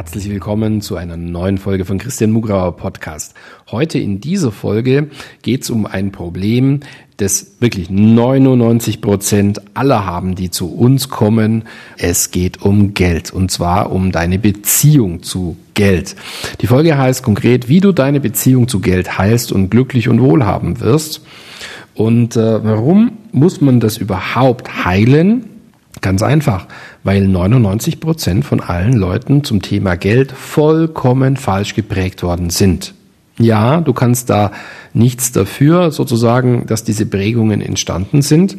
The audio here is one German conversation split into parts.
Herzlich willkommen zu einer neuen Folge von Christian Mugrauer Podcast. Heute in dieser Folge geht es um ein Problem, das wirklich 99 Prozent aller haben, die zu uns kommen. Es geht um Geld und zwar um deine Beziehung zu Geld. Die Folge heißt konkret, wie du deine Beziehung zu Geld heilst und glücklich und wohlhaben wirst. Und äh, warum muss man das überhaupt heilen? Ganz einfach, weil 99 Prozent von allen Leuten zum Thema Geld vollkommen falsch geprägt worden sind. Ja, du kannst da nichts dafür, sozusagen, dass diese Prägungen entstanden sind,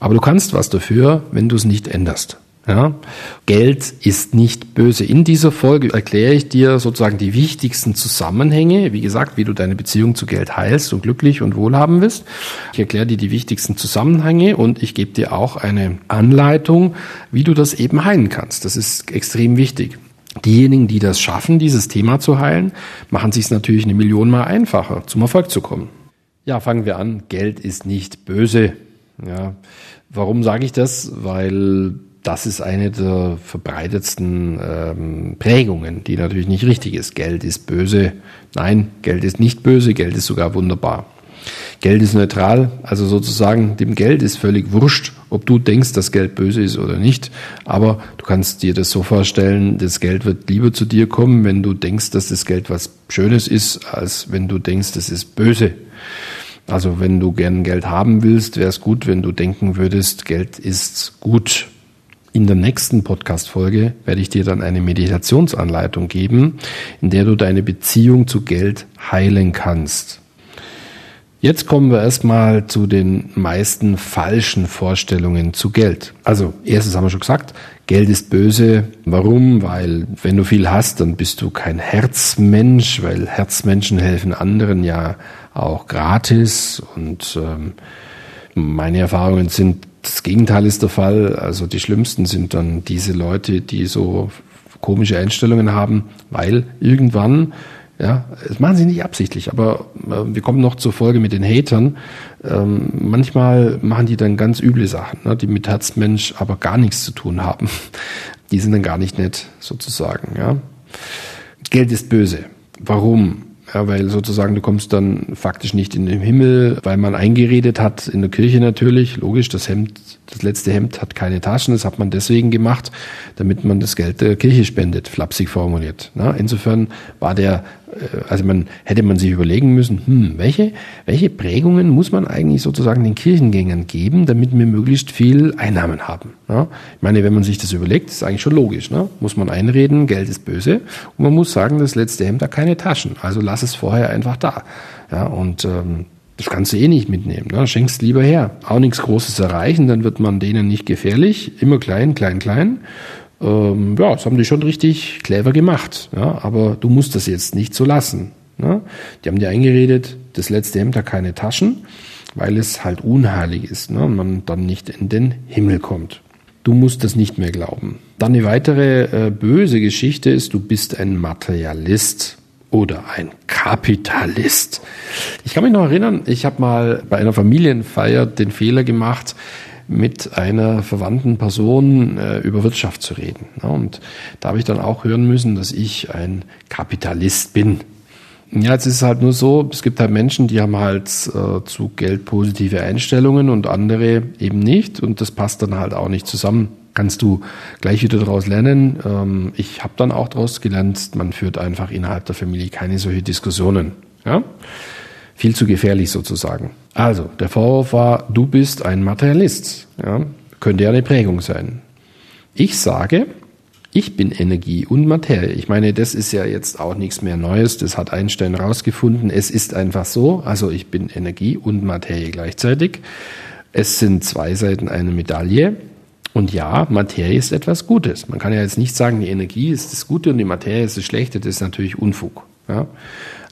aber du kannst was dafür, wenn du es nicht änderst. Ja? Geld ist nicht böse. In dieser Folge erkläre ich dir sozusagen die wichtigsten Zusammenhänge, wie gesagt, wie du deine Beziehung zu Geld heilst und glücklich und wohlhaben wirst. Ich erkläre dir die wichtigsten Zusammenhänge und ich gebe dir auch eine Anleitung, wie du das eben heilen kannst. Das ist extrem wichtig. Diejenigen, die das schaffen, dieses Thema zu heilen, machen sich es natürlich eine Million Mal einfacher, zum Erfolg zu kommen. Ja, fangen wir an. Geld ist nicht böse. Ja, warum sage ich das? Weil das ist eine der verbreitetsten ähm, Prägungen, die natürlich nicht richtig ist. Geld ist böse. Nein, Geld ist nicht böse, Geld ist sogar wunderbar. Geld ist neutral, also sozusagen dem Geld ist völlig wurscht, ob du denkst, dass Geld böse ist oder nicht. Aber du kannst dir das so vorstellen, das Geld wird lieber zu dir kommen, wenn du denkst, dass das Geld was Schönes ist, als wenn du denkst, das ist böse. Also wenn du gern Geld haben willst, wäre es gut, wenn du denken würdest, Geld ist gut. In der nächsten Podcast-Folge werde ich dir dann eine Meditationsanleitung geben, in der du deine Beziehung zu Geld heilen kannst. Jetzt kommen wir erstmal zu den meisten falschen Vorstellungen zu Geld. Also, erstes haben wir schon gesagt, Geld ist böse. Warum? Weil wenn du viel hast, dann bist du kein Herzmensch, weil Herzmenschen helfen anderen ja auch gratis. Und ähm, meine Erfahrungen sind, das Gegenteil ist der Fall. Also die schlimmsten sind dann diese Leute, die so komische Einstellungen haben, weil irgendwann, ja, das machen sie nicht absichtlich, aber äh, wir kommen noch zur Folge mit den Hatern. Ähm, manchmal machen die dann ganz üble Sachen, ne, die mit Herzmensch aber gar nichts zu tun haben. Die sind dann gar nicht nett, sozusagen, ja. Geld ist böse. Warum? Ja, weil sozusagen du kommst dann faktisch nicht in den Himmel, weil man eingeredet hat, in der Kirche natürlich, logisch, das Hemd, das letzte Hemd hat keine Taschen, das hat man deswegen gemacht, damit man das Geld der Kirche spendet, flapsig formuliert. Insofern war der also man hätte man sich überlegen müssen, hm, welche, welche Prägungen muss man eigentlich sozusagen den Kirchengängern geben, damit wir möglichst viel Einnahmen haben. Ja? Ich meine, wenn man sich das überlegt, ist eigentlich schon logisch. Ne? Muss man einreden, Geld ist böse und man muss sagen, das letzte Hemd hat keine Taschen. Also lass es vorher einfach da. Ja? Und ähm, das kannst du eh nicht mitnehmen. Ne? Schenkst lieber her. Auch nichts Großes erreichen, dann wird man denen nicht gefährlich. Immer klein, klein, klein ähm, ja, das haben die schon richtig clever gemacht. Ja, aber du musst das jetzt nicht so lassen. Ne? Die haben dir eingeredet, das letzte Hemd hat keine Taschen, weil es halt unheilig ist ne? und man dann nicht in den Himmel kommt. Du musst das nicht mehr glauben. Dann eine weitere äh, böse Geschichte ist, du bist ein Materialist oder ein Kapitalist. Ich kann mich noch erinnern, ich habe mal bei einer Familienfeier den Fehler gemacht, mit einer verwandten Person äh, über Wirtschaft zu reden. Ja, und da habe ich dann auch hören müssen, dass ich ein Kapitalist bin. Ja, jetzt ist es halt nur so, es gibt halt Menschen, die haben halt äh, zu Geld positive Einstellungen und andere eben nicht und das passt dann halt auch nicht zusammen. Kannst du gleich wieder daraus lernen. Ähm, ich habe dann auch daraus gelernt, man führt einfach innerhalb der Familie keine solche Diskussionen. Ja? Viel zu gefährlich sozusagen. Also, der Vorwurf war, du bist ein Materialist. Ja, könnte ja eine Prägung sein. Ich sage, ich bin Energie und Materie. Ich meine, das ist ja jetzt auch nichts mehr Neues. Das hat Einstein rausgefunden. Es ist einfach so. Also ich bin Energie und Materie gleichzeitig. Es sind zwei Seiten einer Medaille. Und ja, Materie ist etwas Gutes. Man kann ja jetzt nicht sagen, die Energie ist das Gute und die Materie ist das Schlechte. Das ist natürlich Unfug. Ja?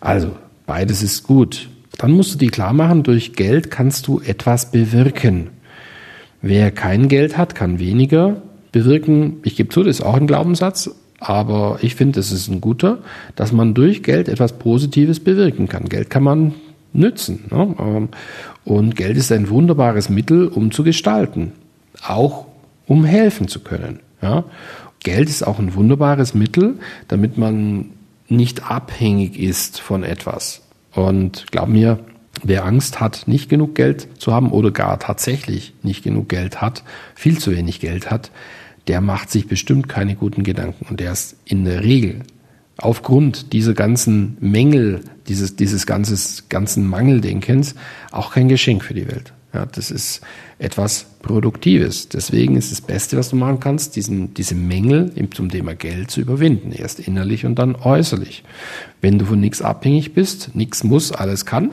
Also, beides ist gut. Dann musst du dir klar machen, durch Geld kannst du etwas bewirken. Wer kein Geld hat, kann weniger bewirken. Ich gebe zu, das ist auch ein Glaubenssatz, aber ich finde, es ist ein guter, dass man durch Geld etwas Positives bewirken kann. Geld kann man nützen. Ne? Ähm, und Geld ist ein wunderbares Mittel, um zu gestalten, auch um helfen zu können. Ja? Geld ist auch ein wunderbares Mittel, damit man nicht abhängig ist von etwas. Und glaub mir, wer Angst hat, nicht genug Geld zu haben oder gar tatsächlich nicht genug Geld hat, viel zu wenig Geld hat, der macht sich bestimmt keine guten Gedanken. Und der ist in der Regel aufgrund dieser ganzen Mängel, dieses, dieses ganzes, ganzen Mangeldenkens auch kein Geschenk für die Welt. Ja, das ist etwas Produktives. Deswegen ist das Beste, was du machen kannst, diesen, diese Mängel zum Thema Geld zu überwinden. Erst innerlich und dann äußerlich. Wenn du von nichts abhängig bist, nichts muss, alles kann,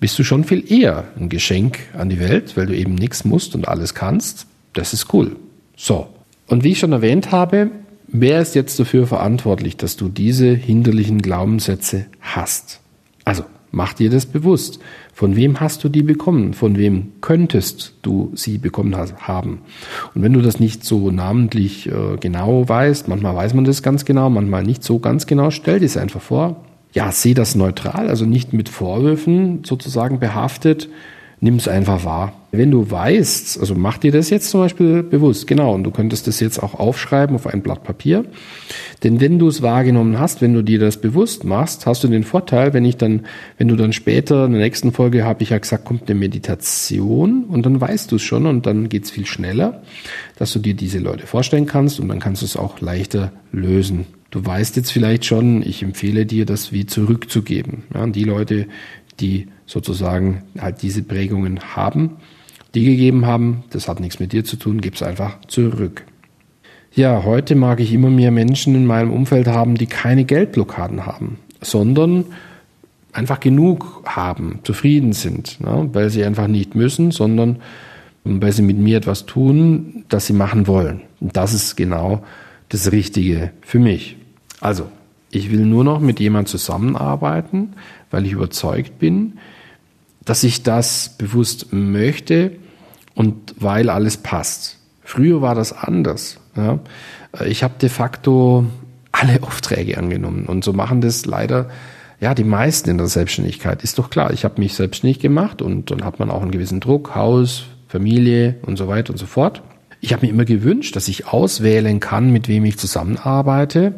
bist du schon viel eher ein Geschenk an die Welt, weil du eben nichts musst und alles kannst. Das ist cool. So. Und wie ich schon erwähnt habe, wer ist jetzt dafür verantwortlich, dass du diese hinderlichen Glaubenssätze hast? Also, mach dir das bewusst. Von wem hast du die bekommen? Von wem könntest du sie bekommen haben? Und wenn du das nicht so namentlich äh, genau weißt, manchmal weiß man das ganz genau, manchmal nicht so ganz genau, stell dir es einfach vor. Ja, seh das neutral, also nicht mit Vorwürfen sozusagen behaftet, nimm es einfach wahr. Wenn du weißt, also mach dir das jetzt zum Beispiel bewusst, genau, und du könntest das jetzt auch aufschreiben auf ein Blatt Papier. Denn wenn du es wahrgenommen hast, wenn du dir das bewusst machst, hast du den Vorteil, wenn ich dann, wenn du dann später in der nächsten Folge habe ich ja gesagt, kommt eine Meditation und dann weißt du es schon und dann geht's viel schneller, dass du dir diese Leute vorstellen kannst und dann kannst du es auch leichter lösen. Du weißt jetzt vielleicht schon, ich empfehle dir, das wie zurückzugeben. Ja, die Leute, die sozusagen halt diese Prägungen haben, die gegeben haben, das hat nichts mit dir zu tun, gib es einfach zurück. Ja, heute mag ich immer mehr Menschen in meinem Umfeld haben, die keine Geldblockaden haben, sondern einfach genug haben, zufrieden sind, ne? weil sie einfach nicht müssen, sondern weil sie mit mir etwas tun, das sie machen wollen. Und das ist genau das Richtige für mich. Also, ich will nur noch mit jemandem zusammenarbeiten, weil ich überzeugt bin, dass ich das bewusst möchte und weil alles passt. Früher war das anders. Ja. Ich habe de facto alle Aufträge angenommen und so machen das leider ja die meisten in der Selbstständigkeit. Ist doch klar, ich habe mich selbstständig gemacht und dann hat man auch einen gewissen Druck, Haus, Familie und so weiter und so fort. Ich habe mir immer gewünscht, dass ich auswählen kann, mit wem ich zusammenarbeite,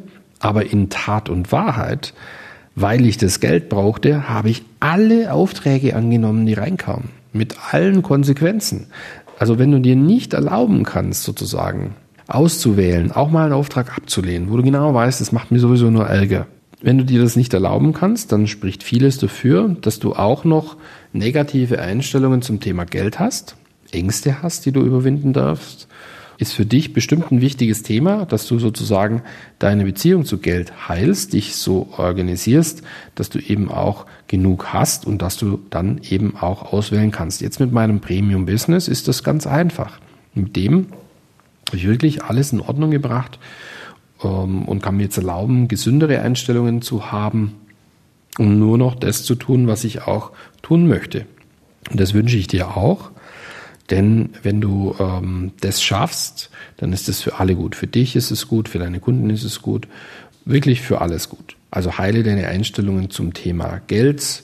aber in Tat und Wahrheit weil ich das Geld brauchte, habe ich alle Aufträge angenommen, die reinkamen. Mit allen Konsequenzen. Also wenn du dir nicht erlauben kannst, sozusagen, auszuwählen, auch mal einen Auftrag abzulehnen, wo du genau weißt, es macht mir sowieso nur Ärger. Wenn du dir das nicht erlauben kannst, dann spricht vieles dafür, dass du auch noch negative Einstellungen zum Thema Geld hast, Ängste hast, die du überwinden darfst ist für dich bestimmt ein wichtiges Thema, dass du sozusagen deine Beziehung zu Geld heilst, dich so organisierst, dass du eben auch genug hast und dass du dann eben auch auswählen kannst. Jetzt mit meinem Premium Business ist das ganz einfach. Mit dem habe ich wirklich alles in Ordnung gebracht ähm, und kann mir jetzt erlauben, gesündere Einstellungen zu haben, um nur noch das zu tun, was ich auch tun möchte. Und das wünsche ich dir auch. Denn wenn du ähm, das schaffst, dann ist es für alle gut. Für dich ist es gut, für deine Kunden ist es gut, wirklich für alles gut. Also heile deine Einstellungen zum Thema Geld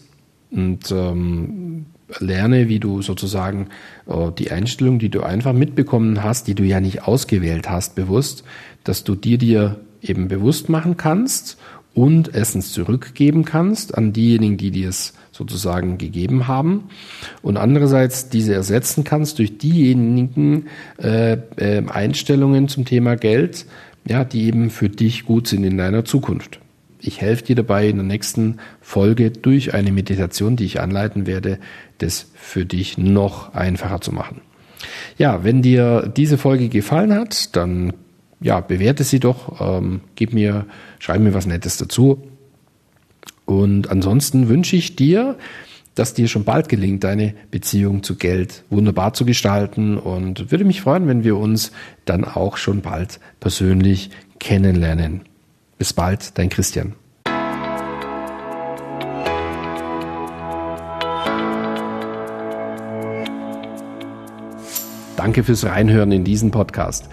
und ähm, lerne, wie du sozusagen äh, die Einstellung, die du einfach mitbekommen hast, die du ja nicht ausgewählt hast, bewusst, dass du dir dir eben bewusst machen kannst und erstens zurückgeben kannst an diejenigen, die dir es sozusagen gegeben haben und andererseits diese ersetzen kannst durch diejenigen äh, äh, Einstellungen zum Thema Geld, ja, die eben für dich gut sind in deiner Zukunft. Ich helfe dir dabei in der nächsten Folge durch eine Meditation, die ich anleiten werde, das für dich noch einfacher zu machen. Ja, wenn dir diese Folge gefallen hat, dann ja, bewerte sie doch, ähm, gib mir, schreib mir was Nettes dazu. Und ansonsten wünsche ich dir, dass dir schon bald gelingt, deine Beziehung zu Geld wunderbar zu gestalten und würde mich freuen, wenn wir uns dann auch schon bald persönlich kennenlernen. Bis bald, dein Christian. Danke fürs Reinhören in diesen Podcast.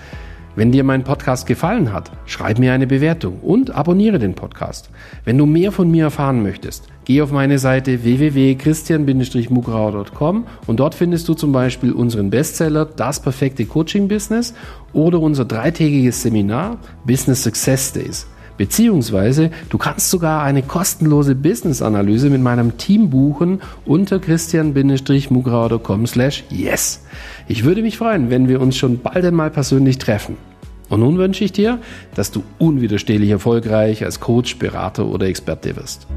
Wenn dir mein Podcast gefallen hat, schreib mir eine Bewertung und abonniere den Podcast. Wenn du mehr von mir erfahren möchtest, geh auf meine Seite www.christian-mugrauer.com und dort findest du zum Beispiel unseren Bestseller Das perfekte Coaching Business oder unser dreitägiges Seminar Business Success Days. Beziehungsweise du kannst sogar eine kostenlose Business-Analyse mit meinem Team buchen unter christian-mugrauer.com slash yes. Ich würde mich freuen, wenn wir uns schon bald einmal persönlich treffen. Und nun wünsche ich dir, dass du unwiderstehlich erfolgreich als Coach, Berater oder Experte wirst.